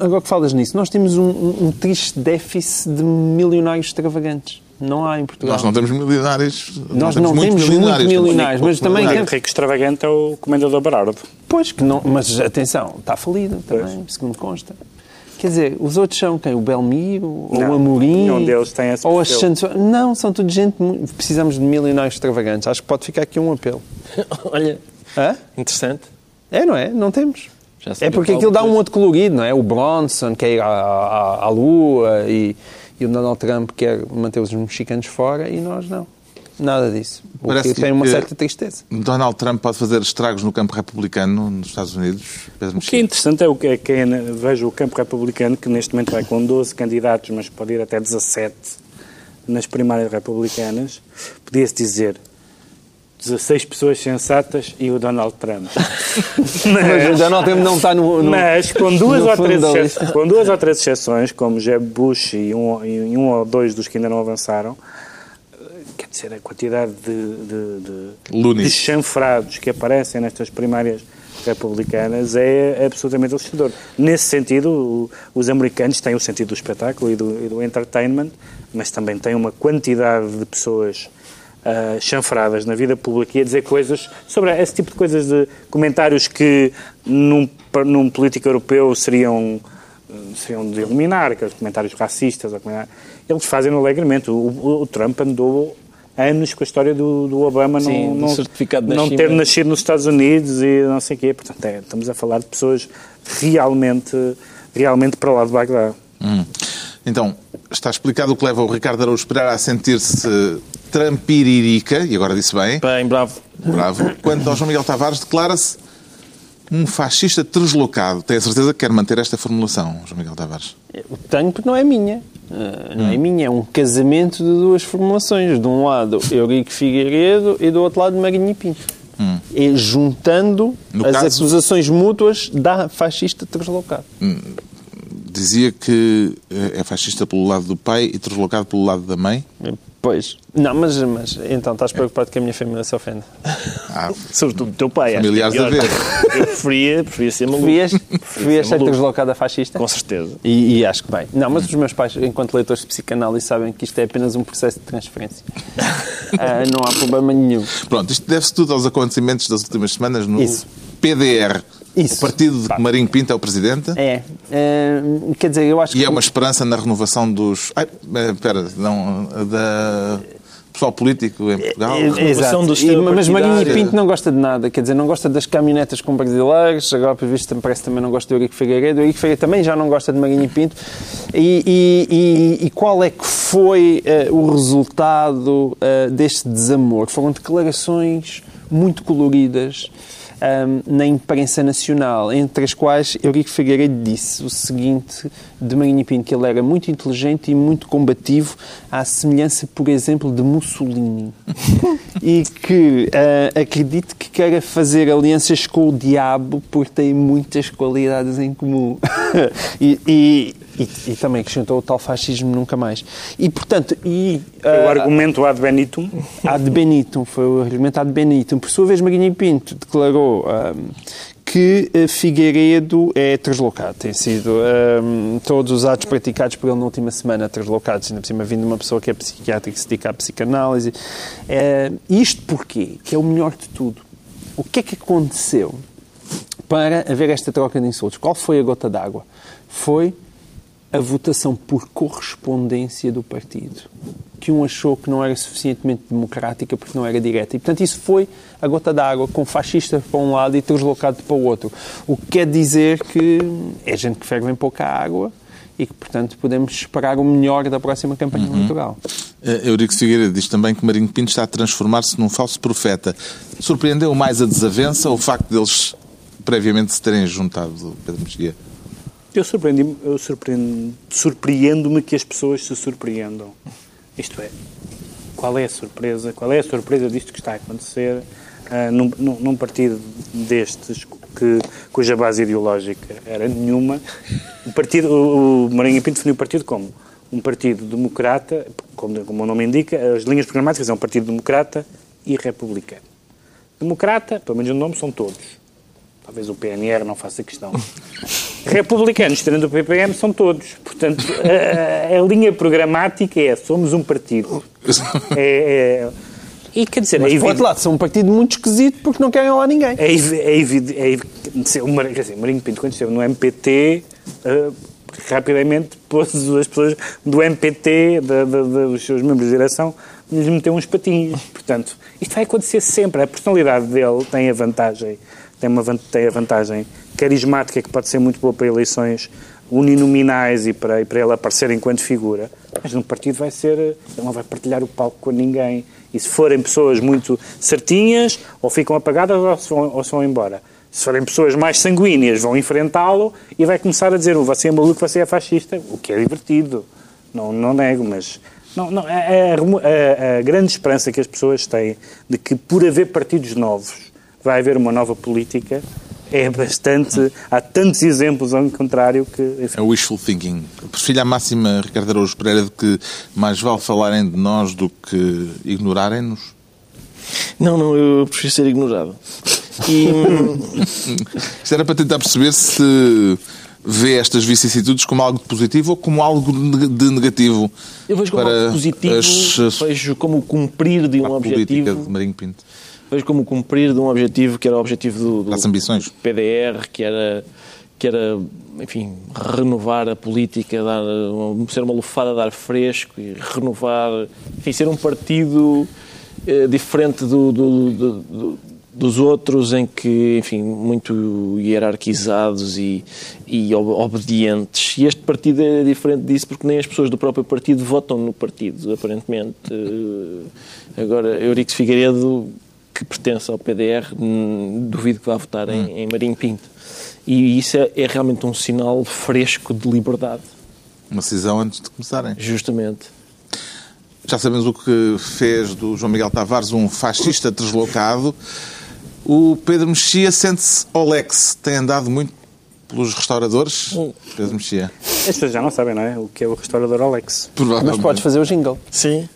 agora que falas nisso, nós temos um, um- triste déficit de milionários extravagantes. Não há em Portugal. Nós não temos milionários. Nós não temos muitos temos milionários, mas também O rico extravagante é o comendador Barardo. Pois, que não, mas atenção, está falido também, segundo consta. Quer dizer, os outros são quem? O Belmiro? Ou Não, o Amorim? nenhum deles tem esse Ou as perfil. Santos... Não, são tudo gente... Precisamos de milionários extravagantes. Acho que pode ficar aqui um apelo. Olha, Hã? interessante. É, não é? Não temos. É que porque aquilo dá um outro colorido, não é? O Bronson quer ir à, à, à Lua e, e o Donald Trump quer manter os mexicanos fora e nós não. Nada disso. O Parece que tem uma que- certa tristeza. Donald Trump pode fazer estragos no campo republicano nos Estados Unidos. Pedro O que é interessante é o que é que é, vejo o campo republicano, que neste momento vai com 12 candidatos, mas pode ir até 17 nas primárias republicanas. Podia-se dizer 16 pessoas sensatas e o Donald Trump. Mas o Donald Trump não está no... no Mas com duas, no ou três da exce- lista. com duas ou três exceções, como Jeb Bush e um, e um ou dois dos que ainda não avançaram, dizer, a quantidade de, de, de, de chanfrados que aparecem nestas primárias republicanas é absolutamente assustador. Nesse sentido, o- os americanos têm o sentido do espetáculo e do, e do entertainment, mas também têm uma quantidade de pessoas ah, chanfradas na vida pública e a dizer coisas sobre esse tipo de coisas, de comentários que num, num político europeu seriam seriam de eliminar, aqueles comentários racistas, eles fazem alegremente. O, o- o Trump andou anos com a história do, do Obama Sim, não, do não, certificado não ter nascido nos Estados Unidos e não sei o quê. Portanto, é, estamos a falar de pessoas realmente, realmente para lá de Bagdá. Hum. Então, está explicado o que leva o Ricardo Araújo Pereira a sentir-se trampiririca, e agora disse bem, Bem, bravo. bravo. Quanto ao João Miguel Tavares, declara-se um fascista translocado. Tenho a certeza que quer manter esta formulação, João Miguel Tavares. O tanque não é minha. Uh, não é minha, é um casamento de duas formulações. De um lado, Eurico Figueiredo e do outro lado, Marinho Pinto. E juntando No as caso- acusações mútuas da fascista translocado. Dizia que eh, é fascista pelo lado do pai e translocado pelo lado da mãe. Pois. Não, mas, mas então estás preocupado que a minha família se ofenda. Ah, Sobretudo do teu pai. acho Familiares que é a pior. ver. Eu preferia, preferia ser maluco. Preferias, preferias ser maluco. translocada fascista? Com certeza. E, e acho que bem. Não, mas os meus pais, enquanto leitores de psicanálise, sabem que isto é apenas um processo de transferência. Ah, não há problema nenhum. Pronto, isto deve-se tudo aos acontecimentos das últimas semanas no Isso. PDR. Isso. O partido de que Marinho Pinto é o presidente. É. ah, quer dizer, eu acho E que. é uma esperança na renovação dos. Ai, eh, espera, não. Da. Pessoal político em Portugal. É, renovação Exato. do sistema E- mas Marinho partidário. Pinto não gosta de nada, quer dizer, não gosta das caminhonetas com brasileiros, agora por visto parece que também não gosta do Eurico Figueiredo, o Eurico Figueiredo também já não gosta de Marinho Pinto. E, e- e- e qual é que foi eh, o resultado eh, deste desamor? Foram declarações muito coloridas ahm, na imprensa nacional, entre as quais Eurico Figueiredo disse o seguinte de Marinho Pinto, que ele era muito inteligente e muito combativo, à semelhança, por exemplo, de Mussolini. e que ah, acredito que queira fazer alianças com o diabo porque tem muitas qualidades em comum. e, e- E, e também acrescentou o tal fascismo nunca mais. E, portanto, e... O ah, argumento ad benitum. Ad Benitum, foi o argumento ad Benitum. Por sua vez, Maguinho Pinto declarou ahm, que eh, Figueiredo é translocado. Tem sido ahm, todos os atos praticados por ele na última semana translocado, ainda por cima vindo de uma pessoa que é psiquiatra e que se dedica à psicanálise. Eh, isto porquê? Que é o melhor de tudo. O que é que aconteceu para haver esta troca de insultos? Qual foi a gota d'água? Foi a votação por correspondência do partido, que um achou que não era suficientemente democrática porque não era direta. E, portanto, isso foi a gota d'água, com fascista para um lado e translocado para o outro. O que quer dizer que é gente que ferve em pouca água e que, portanto, podemos esperar o melhor da próxima campanha eleitoral. Eh, Eurico Figueiredo diz também que Marinho Pinto está a transformar-se num falso profeta. Surpreendeu mais a desavença ou o facto deles previamente se terem juntado, Pedro Mexia? Eu surpreendi-me, eu surpreendo- surpreendo-me que as pessoas se surpreendam. Isto é, qual é a surpresa? Qual é a surpresa disto que está a acontecer num, num- num partido destes que, cuja base ideológica era nenhuma? O partido, o, o Marinho Pinto definiu o partido como um partido democrata, como, como o nome indica, as linhas programáticas é um partido democrata e republicano. Democrata, pelo menos o nome, são todos. Talvez o PNR não faça questão. Republicanos, tirando o PPM, são todos. Portanto, a, a linha programática é somos um partido. É, é- e quer dizer, Mas, é por outro lado, são um partido muito esquisito porque não querem lá ninguém. É, evi- é evidente. É evidente o Mar- quer dizer, o Marinho Pinto, quando esteve no MPT, eh, rapidamente pôs as pessoas do MPT, da- da- da- dos seus membros de direção, lhes meteu uns patinhos. Portanto, isto vai acontecer sempre. A personalidade dele tem a vantagem, tem, uma, tem a vantagem carismática que pode ser muito boa para eleições uninominais e para, e para ele aparecer enquanto figura, mas num partido vai ser, não vai partilhar o palco com ninguém. E se forem pessoas muito certinhas, ou ficam apagadas ou se vão, ou se vão embora. Se forem pessoas mais sanguíneas, vão enfrentá-lo e vai começar a dizer você é maluco, você é fascista, o que é divertido. Não, não nego, mas não, não, a, a- a- a grande esperança que as pessoas têm de que por haver partidos novos vai haver uma nova política é bastante. Há tantos exemplos ao contrário que. enfim, É wishful thinking. Prefiro a máxima, Ricardo Araújo Pereira, de que mais vale falarem de nós do que ignorarem-nos? Não, não, eu prefiro ser ignorado. E, Isto era para tentar perceber se vê estas vicissitudes como algo de positivo ou como algo de negativo eu vejo como para algo positivo, as- vejo como cumprir de um a política objetivo. de Marinho Pinto. Vejo como cumprir de um objetivo que era o objetivo do, do ambições. PDR, que era, que era, enfim, renovar a política, dar, ser uma lufada de ar fresco e renovar, enfim, ser um partido eh, diferente do- do- do- do- dos outros, em que, enfim, muito hierarquizados e, e ob- obedientes. E este partido é diferente disso porque nem as pessoas do próprio partido votam no partido, aparentemente. Eh, Agora, Eurico Figueiredo, que pertence ao PDR, hum, duvido que vá votar em, em Marinho Pinto. E isso é, é realmente um sinal fresco de liberdade, Uma decisão antes de começarem. justamente. Já sabemos o que fez do João Miguel Tavares um fascista deslocado. O Pedro Mexia sente-se Olex. Tem andado muito pelos restauradores. Pedro Mexia. Pessoas já não sabem, não é? O que é o restaurador Alex. Provavelmente. Mas podes fazer o jingle. Sim.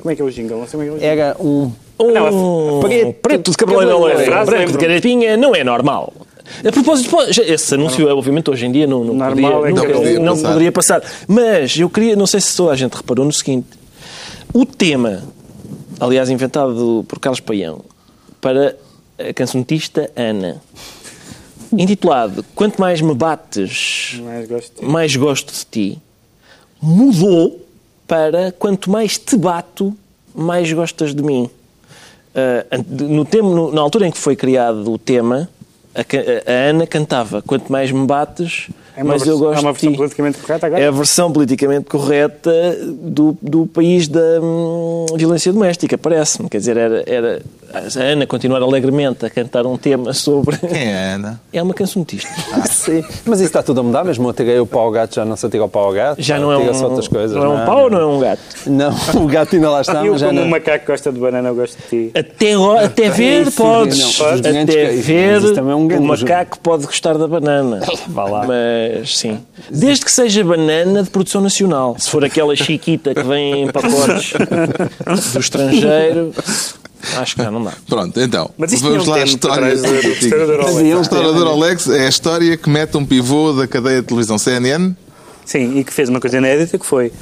Como é que é o jingle? Não sei como é que é o jingle. Era um Um preto- preto, de cabelo cabelo branco, de carapinha não é normal. A propósito, esse anúncio, obviamente, hoje em dia não, não, Normal poderia, é não, não passar. poderia passar. Mas eu queria, não sei se toda a gente reparou no seguinte: o tema, aliás, inventado por Carlos Paião, para a cancionista Ana, intitulado Quanto mais me bates, Mais gosto mais gosto de ti, mudou para quanto mais te bato, mais gostas de mim. Ah, no tema, no- na altura em que foi criado o tema, a, a Ana cantava Quanto mais me bates, É vers- eu gosto é uma de versão ti. politicamente correta agora? É a versão politicamente correta do, do país da hum, violência doméstica, parece-me. Quer dizer, era, era a Ana continuar alegremente a cantar um tema sobre. Quem é a Ana? É uma cancionetista. Sim. Mas isso está tudo a mudar, mesmo eu atirei o pau ao gato, já não se atira o pau ao gato. Já não é um. atira-se outras coisas. Não é um pau ou não é um gato? Não, o gato ainda lá está, Eu, mas já como não... um macaco gosta de banana, eu gosto de ti. Até, até ver, podes. não, gigantes Até ver, é um o macaco pode gostar da banana. Vá lá. Mas sim. Desde que seja banana de produção nacional. Se for aquela chiquita que vem em pacotes do estrangeiro, acho que não dá. Pronto, então. Mas isto vamos um lá à história. do- do restaurador Rolex. A um história né? Rolex é a história que mete um pivô da cadeia de televisão CNN. Sim, e que fez uma coisa inédita que foi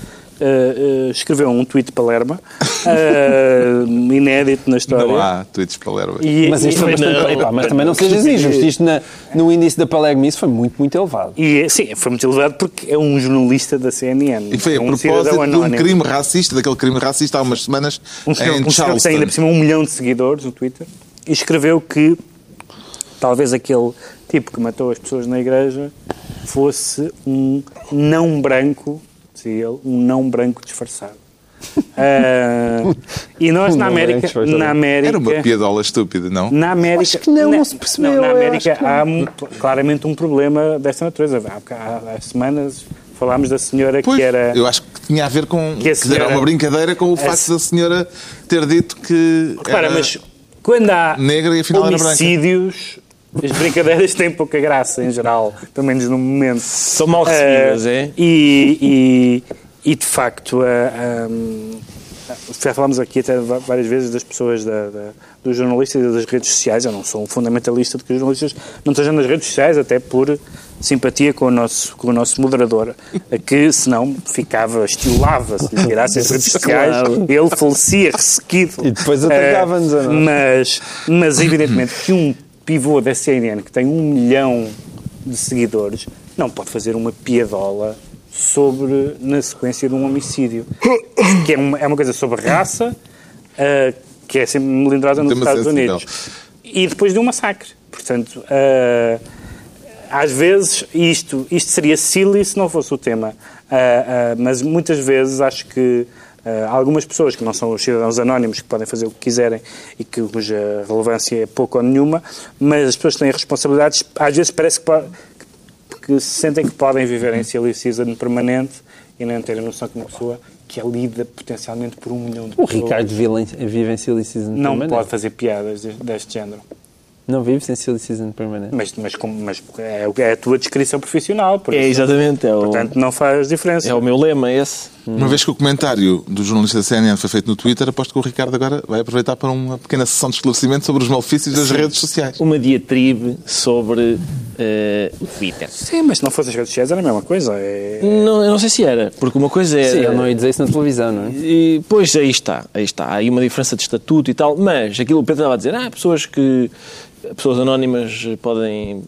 uh, escreveu um tweet para Lerma, uh, inédito na história. Não há tweets para ler. E, Mas, isto e- foi bastante, não. epá, mas também não sejas injusto. Isto na- no índice da Palermo isso foi muito, muito elevado. e, sim, foi muito elevado porque é um jornalista da CNN. E foi é a um propósito de um crime racista, daquele crime racista há umas semanas Um senhor, em um senhor que tem ainda por cima um milhão de seguidores no Twitter e escreveu que talvez aquele tipo que matou as pessoas na igreja fosse um não branco, dizia ele, um não branco disfarçado. Ah, e nós Um na branco América, disfarçado. na América, Era uma piadola estúpida, não? na América, Acho que não, na, não se percebeu, não, na América há um- claramente um problema desta natureza. Há, há, há semanas falámos da senhora Pois, que era eu acho que tinha a ver com. Que a quer dizer, era senhora- uma brincadeira com o facto da senhora ter dito que. Repara, era- mas quando há negra e afinal era branca. homicídios, as brincadeiras têm pouca graça em geral, pelo menos no momento. São mal recebidas, Eh, é? E, e, e, de facto, eh, um, já falámos aqui até várias vezes das pessoas, da, da- dos jornalistas e das redes sociais. Eu não sou um fundamentalista de que os jornalistas não estejam nas redes sociais, até por simpatia com o nosso, com o nosso moderador, a que senão ficava, estilava se lhe tirasse as redes sociais, ele falecia ressequido. E depois atacava-nos, ou não? mas, mas evidentemente que um pivô da CNN que tem um milhão de seguidores não pode fazer uma piadola sobre na sequência de um homicídio. Que é uma, é uma coisa sobre raça, eh, que é sempre melindrosa nos Estados. Unidos. E depois de um massacre. Portanto, eh, às vezes isto, isto seria silly se não fosse o tema. Ah, mas muitas vezes acho que ah, algumas pessoas que não são os cidadãos anónimos que podem fazer o que quiserem e que, cuja relevância é pouco ou nenhuma, mas as pessoas que têm responsabilidades, às vezes parece que, que se sentem que podem viver em silly season permanente e nem terem noção que uma pessoa que é lida potencialmente por um milhão de O pessoas Ricardo vive em, vive em Silly Season não permanente. pode fazer piadas deste, género. Não vive sem Silly Season permanente. Mas, mas, como- mas é, o- é a tua descrição profissional, por É isso, exatamente, é o, portanto não faz diferença. é o meu lema esse. Uma vez que o comentário do jornalista da CNN foi feito no Twitter, aposto que o Ricardo agora vai aproveitar para uma pequena sessão de esclarecimento sobre os malefícios das redes sociais. Uma diatribe sobre eh, o Twitter. Sim, mas se não fosse as redes sociais era a mesma coisa. É... Não, eu não sei se era, porque uma coisa é. Sim, ele não ia dizer isso na televisão, não é? E, pois aí está, aí está. Há aí uma diferença de estatuto e tal, mas aquilo que o Pedro estava a dizer, ah, pessoas que. pessoas anónimas podem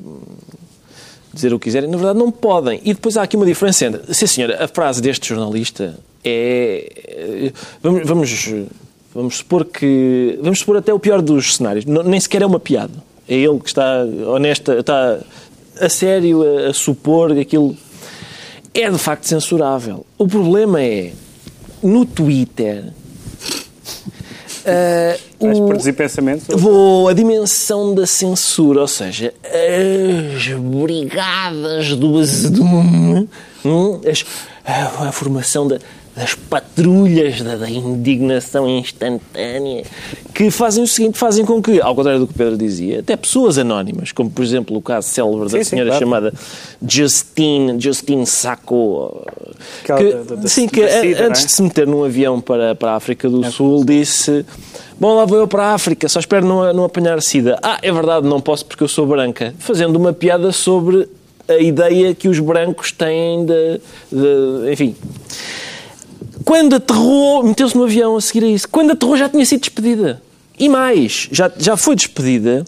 dizer o que quiserem, na verdade não podem. E depois há aqui uma diferença entre. Sim, senhora, a frase deste jornalista é. Vamos, vamos, vamos supor que. Vamos supor até o pior dos cenários. Não- nem sequer é uma piada. É ele que está honesta, está a sério a, a supor aquilo é de facto censurável. O problema é, no Twitter, ah, Vais o- produzir pensamentos. Vou a dimensão da censura, ou seja, as brigadas do azedume, hum, as- a, a formação da- das patrulhas da, da indignação instantânea, que fazem o seguinte, fazem com que, ao contrário do que o Pedro dizia, até pessoas anónimas, como por exemplo o caso célebre Sim, da sim, senhora claro. chamada Justine, Justine Sacco, Aquela que, da- da- da- sim, que da SIDA, a- antes é? de se meter num avião para, para a África do Sul, disse: Bom, lá vou eu para a África, só espero não, não apanhar SIDA. Ah, é verdade, não posso porque eu sou branca. Fazendo uma piada sobre a ideia que os brancos têm de. de- enfim. Quando aterrou, meteu-se no avião a seguir a isso. Quando aterrou já tinha sido despedida. E mais, já, já foi despedida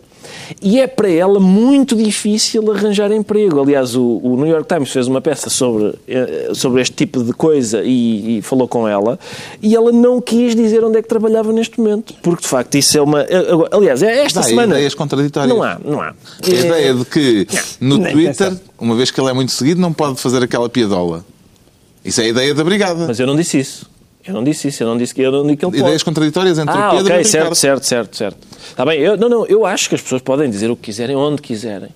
e é para ela muito difícil arranjar emprego. Aliás, o, o New York Times fez uma peça sobre, eh, sobre este tipo de coisa e, e falou com ela e ela não quis dizer onde é que trabalhava neste momento. Porque, de facto, isso é uma... eh, Aliás, é esta Dá semana... ideias contraditórias. Não há, não há. A ideia de que no nem Twitter, pensar. uma vez que ele é muito seguido, não pode fazer aquela piadola. Isso é a ideia da brigada. Mas eu não disse isso. Eu não disse isso, eu não disse que, eu não disse que ele pode. Ideias contraditórias entre Ah, o Pedro ok, e o certo, Ricardo. certo, certo, certo. Está bem, eu, não, não, eu acho que as pessoas podem dizer o que quiserem, onde quiserem.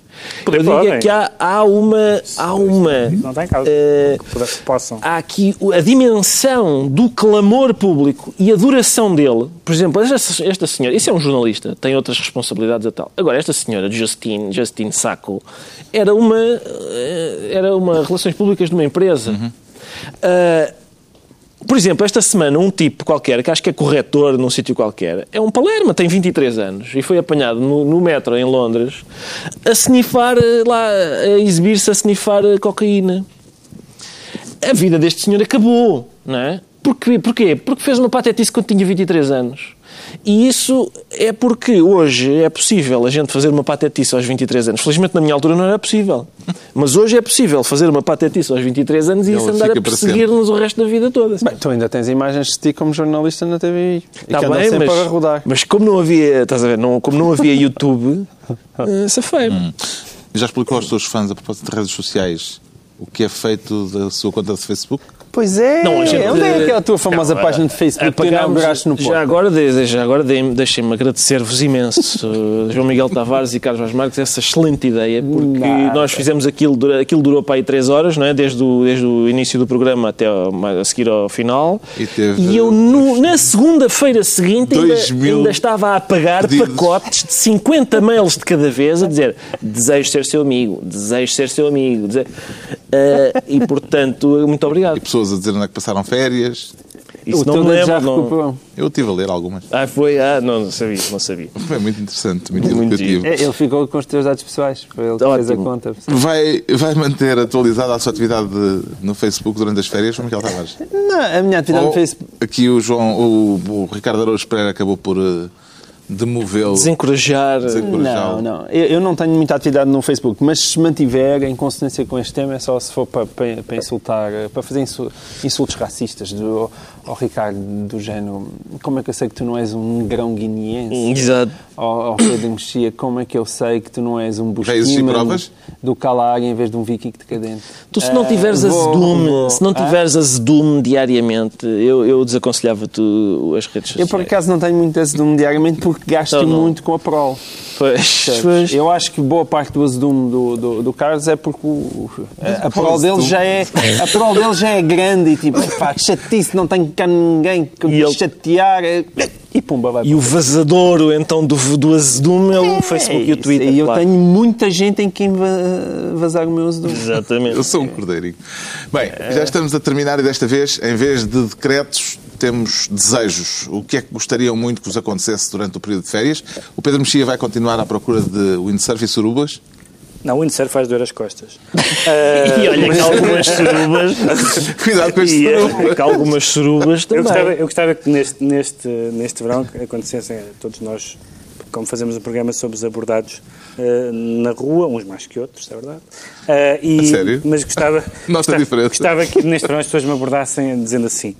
Poder eu digo é que há, há uma... Há uma Não está em causa. eh, Que Possam. há aqui a dimensão do clamor público e a duração dele. Por exemplo, esta, esta senhora, isso é um jornalista, tem outras responsabilidades a tal. Agora, esta senhora, Justine, Justine Sacco, era uma, eh, era uma relações públicas de uma empresa. Ah, por exemplo, esta semana, um tipo qualquer, que acho que é corretor num sítio qualquer, é um palerma, tem 23 anos e foi apanhado no, no metro em Londres a snifar eh, lá, a exibir-se a snifar eh, cocaína a vida deste senhor acabou, não é? Porquê? Porquê? Porque fez uma patetice quando tinha 23 anos. E isso é porque hoje é possível a gente fazer uma patetice aos 23 anos. Felizmente na minha altura não era possível. Mas hoje é possível fazer uma patetice aos 23 anos e isso andar a perseguir-nos o resto da vida toda. Bem, tu ainda tens imagens de ti como jornalista na TVI. E Está bem, sempre mas, a rodar. mas como não havia, estás a ver, não, como não havia YouTube, eh, safei Já explicou aos seus fãs, a propósito de redes sociais, o que é feito da sua conta de Facebook? Pois é, Não, gente- onde é aquela tua famosa Não, página de Facebook que tu apagámos- inauguraste no Porto? Já agora, já agora de- deixem-me agradecer-vos imenso, uh, João Miguel Tavares e Carlos Vaz Marques, essa excelente ideia, porque Nada. nós fizemos aquilo, aquilo durou para aí três horas, não é? desde, o, desde o início do programa até ao- a seguir ao final. E teve- eu, no- na segunda-feira seguinte, ainda, ainda estava a apagar pedidos. pacotes de 50 mails de cada vez, a dizer desejo ser seu amigo, desejo ser seu amigo. dese- Uh, e, portanto, muito obrigado. E pessoas a dizer onde é que passaram férias. Isso não me lembro. não-. Eu estive a ler algumas. ah, foi? Ah, não, não sabia, não sabia. Foi muito interessante, muito, Muito educativo. É, Ele ficou com os teus dados pessoais. Foi ele que fez a conta. Vai, vai manter atualizada a sua atividade de- no Facebook durante as férias, João Miguel Tavares? Não, a minha atividade Ou no Facebook. Aqui o, João, o, o Ricardo Araújo Pereira acabou por eh, demovê-lo. Desencorajar. Não, não. Eu, eu não tenho muita atividade no Facebook, mas se mantiver em consonância com este tema é só se for para, para, para insultar, eh, para fazer insu- insultos racistas do, ao Ricardo, do género. Como é que eu sei que tu não és um negrão guineense? Exato. Ao, ao Pedro Mexia, como é que eu sei que tu não és um busquímano do Calar em vez de um viking decadente? Tu, se não Eh, tiveres vou- azedume, vou- se não Ah? tiveres azedume diariamente, eu, eu desaconselhava-te as redes Eu, sociais. por acaso, não tenho muito azedume diariamente porque gasto Então, não. muito com a prol. Pois, pois. Eu acho que boa parte do azedume do, do, do Carlos é porque o, a, a prol dele já é a prol dele já é grande e tipo, pá, chatice, não tenho cá ninguém que E me ele- chatear eh, e pumba, vai E o vazadouro, então, do, do azedume é o Facebook e o isso. Twitter. E eu claro. tenho muita gente em quem va- vazar o meu azedume. Exatamente. Eu sou um cordeirinho. Bem, já estamos a terminar e desta vez, em vez de decretos, temos desejos. O que é que gostariam muito que vos acontecesse durante o período de férias? O Pedro Mexia vai continuar à procura de windsurf e surubas. Não, o windsurf faz doer as costas. E olha que algumas surubas. Cuidado com este e, surubo. é, que algumas surubas Eu também. gostava, eu gostava que neste, neste, neste verão que acontecessem todos nós, como fazemos um programa, somos abordados eh, na rua, uns mais que outros, é verdade. Eh, e, A sério? Mas gostava, Nota a gostava, diferença. gostava que neste verão as pessoas me abordassem dizendo assim.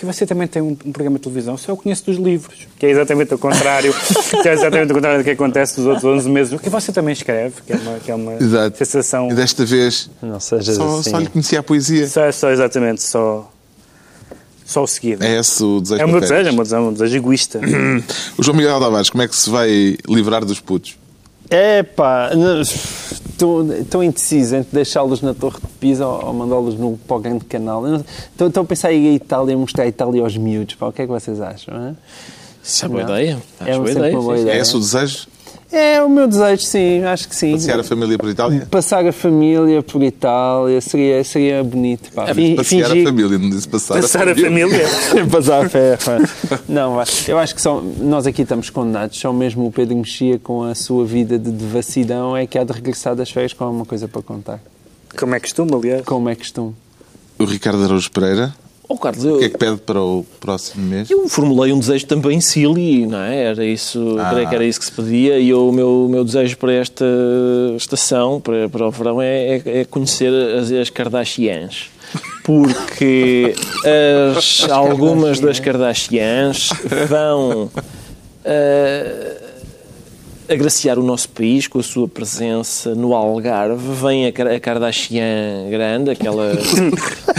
Que você também tem um, um programa de televisão, só eu conheço dos livros, que é exatamente o contrário, que é exatamente o contrário do que acontece nos outros 11 meses, que você também escreve, que é uma, que é uma Exato. sensação. E desta vez Não sejas só, assim. só lhe conhecia a poesia. Só, só exatamente, só, só o seguido. É esse o desejo É o para meu desejo, é o meu desejo, é um desejo egoísta. O João Miguel Tavares, como é que se vai livrar dos putos? É pá, estou indeciso entre deixá-los na Torre de Pisa ou, ou mandá-los no, para o grande canal. Estou a pensar em ir à Itália mostrar a Itália aos miúdos. Pá, o que é que vocês acham? hã? Isso é boa Não. ideia. É boa ideia. uma boa sim. ideia. É esse o desejo? É o meu desejo, sim, acho que sim. Passear a família por Itália? Passar a família por Itália seria, seria bonito. Pá. Fi- Passear a fingir- família, não disse passar, Passar a família. Passar a fé. Não, eu acho que só, nós aqui estamos condenados. Só mesmo o Pedro Mexia, com a sua vida de devassidão, é que há de regressar das férias com alguma coisa para contar. Como é costume, aliás. Como é costume. O Ricardo Araújo Pereira, Oh, Carlos, o que é eu, que pede para o próximo mês? eu formulei um desejo também silly, não é? Era isso, Ah. creio que era isso que se pedia e eu- o meu, meu desejo para esta estação, para, para o verão, é, é- é conhecer as, as Kardashians. Porque as, algumas das Kardashians vão. ah, agraciar o nosso país com a sua presença no Algarve. Vem a, Kar- a Kardashian grande, aquela...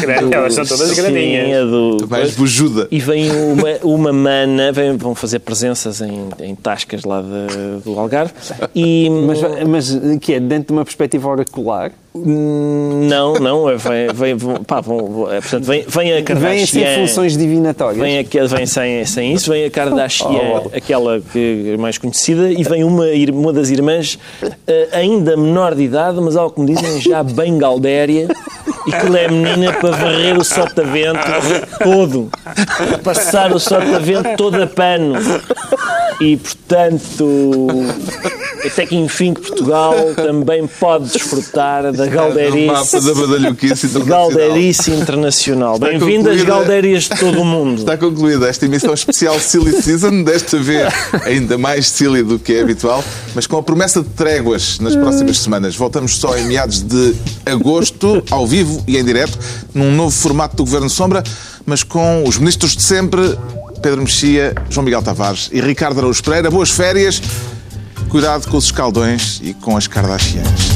Grande, Elas são todas grandinhas. do- Mais bujuda. E vem uma, uma mana, vem- vão fazer presenças em, em tascas lá de- do Algarve. E, Mas, mas que é dentro de uma perspectiva oracular? Não, não, é, vem, vem, pá, vão- é, portanto, vem, vem a Kardashian. sem funções divinatórias. Vem, vem sem, sem isso, vem a Kardashian, aquela que é mais conhecida, e vem uma, uma das irmãs eh, ainda menor de idade, mas ao que me dizem já bem galdéria, e que é menina para varrer o sotavento todo, passar o sotavento todo a pano. E, portanto, até que enfim que Portugal também pode desfrutar da No galderice da. Galderice Internacional. Bem-vindas. Galdérias de todo o mundo. Está concluída esta emissão especial Silly Season, desta vez ainda mais silly do que é habitual, mas com a promessa de tréguas nas próximas semanas. Voltamos só em meados de agosto, ao vivo e em direto, num novo formato do Governo Sombra, mas com os ministros de sempre, Pedro Mexia, João Miguel Tavares e Ricardo Araújo Pereira. Boas férias. Cuidado com os escaldões e com as Kardashians.